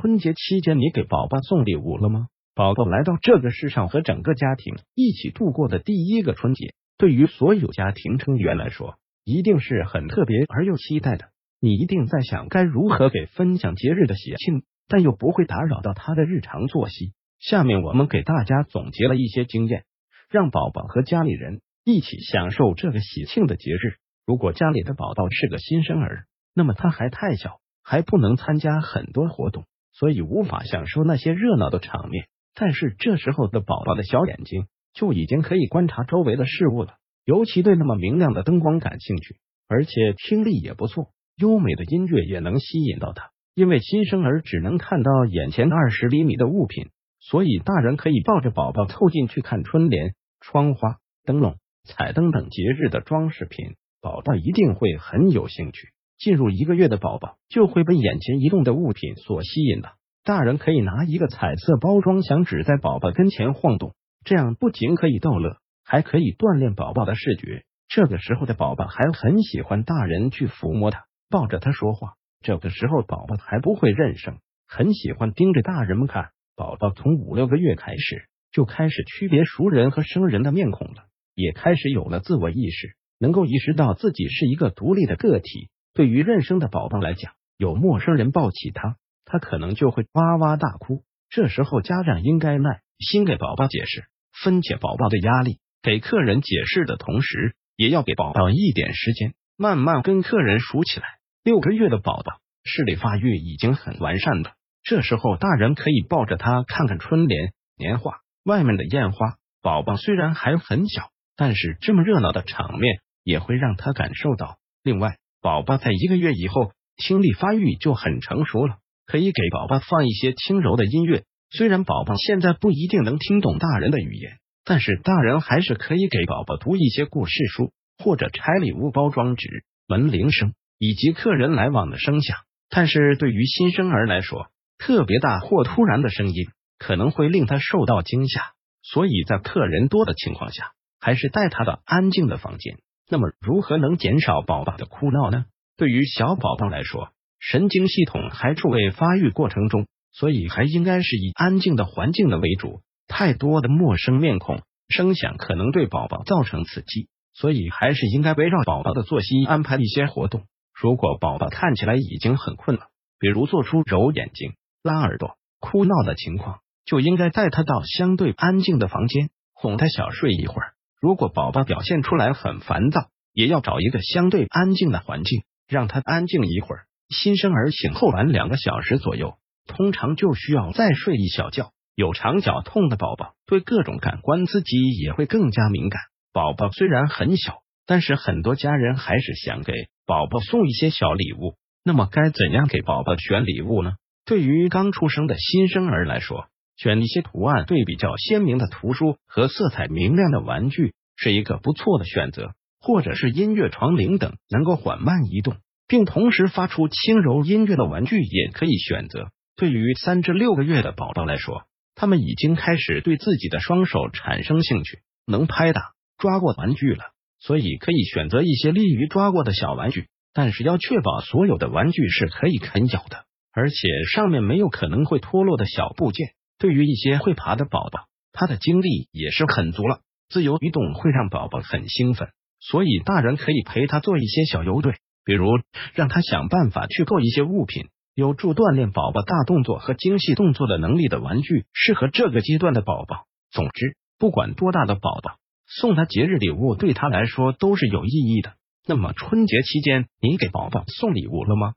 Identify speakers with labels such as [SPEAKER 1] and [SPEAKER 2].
[SPEAKER 1] 春节期间你给宝宝送礼物了吗？宝宝来到这个世上和整个家庭一起度过的第一个春节，对于所有家庭成员来说，一定是很特别而又期待的。你一定在想该如何给分享节日的喜庆，但又不会打扰到他的日常作息。下面我们给大家总结了一些经验，让宝宝和家里人一起享受这个喜庆的节日。如果家里的宝宝是个新生儿，那么他还太小，还不能参加很多活动，所以无法享受那些热闹的场面。但是这时候的宝宝的小眼睛就已经可以观察周围的事物了，尤其对那么明亮的灯光感兴趣，而且听力也不错，优美的音乐也能吸引到他。因为新生儿只能看到眼前二十厘米的物品。所以，大人可以抱着宝宝凑近去看春联、窗花、灯笼、彩灯等节日的装饰品，宝宝一定会很有兴趣。进入一个月的宝宝就会被眼前移动的物品所吸引了。大人可以拿一个彩色包装响纸在宝宝跟前晃动，这样不仅可以逗乐，还可以锻炼宝宝的视觉。这个时候的宝宝还很喜欢大人去抚摸他、抱着他说话。这个时候宝宝还不会认生，很喜欢盯着大人们看。宝宝从五六个月开始就开始区别熟人和生人的面孔了，也开始有了自我意识，能够意识到自己是一个独立的个体。对于认生的宝宝来讲，有陌生人抱起他，他可能就会哇哇大哭。这时候家长应该耐心给宝宝解释，分解宝宝的压力。给客人解释的同时，也要给宝宝一点时间，慢慢跟客人熟起来。六个月的宝宝视力发育已经很完善了。这时候，大人可以抱着他看看春联、年画、外面的烟花。宝宝虽然还很小，但是这么热闹的场面也会让他感受到。另外，宝宝在一个月以后，听力发育就很成熟了，可以给宝宝放一些轻柔的音乐。虽然宝宝现在不一定能听懂大人的语言，但是大人还是可以给宝宝读一些故事书，或者拆礼物包装纸、门铃声以及客人来往的声响。但是对于新生儿来说，特别大或突然的声音可能会令他受到惊吓，所以在客人多的情况下，还是带他到安静的房间。那么，如何能减少宝宝的哭闹呢？对于小宝宝来说，神经系统还处为发育过程中，所以还应该是以安静的环境的为主。太多的陌生面孔、声响可能对宝宝造成刺激，所以还是应该围绕宝宝的作息安排一些活动。如果宝宝看起来已经很困了，比如做出揉眼睛。拉耳朵、哭闹的情况，就应该带他到相对安静的房间，哄他小睡一会儿。如果宝宝表现出来很烦躁，也要找一个相对安静的环境，让他安静一会儿。新生儿醒后晚两个小时左右，通常就需要再睡一小觉。有肠绞痛的宝宝，对各种感官刺激也会更加敏感。宝宝虽然很小，但是很多家人还是想给宝宝送一些小礼物。那么该怎样给宝宝选礼物呢？对于刚出生的新生儿来说，选一些图案对比较鲜明的图书和色彩明亮的玩具是一个不错的选择，或者是音乐床铃等能够缓慢移动并同时发出轻柔音乐的玩具也可以选择。对于三至六个月的宝宝来说，他们已经开始对自己的双手产生兴趣，能拍打、抓过玩具了，所以可以选择一些利于抓过的小玩具，但是要确保所有的玩具是可以啃咬的。而且上面没有可能会脱落的小部件。对于一些会爬的宝宝，他的精力也是很足了。自由移动会让宝宝很兴奋，所以大人可以陪他做一些小游队，比如让他想办法去够一些物品，有助锻炼宝宝大动作和精细动作的能力的玩具，适合这个阶段的宝宝。总之，不管多大的宝宝，送他节日礼物对他来说都是有意义的。那么春节期间，你给宝宝送礼物了吗？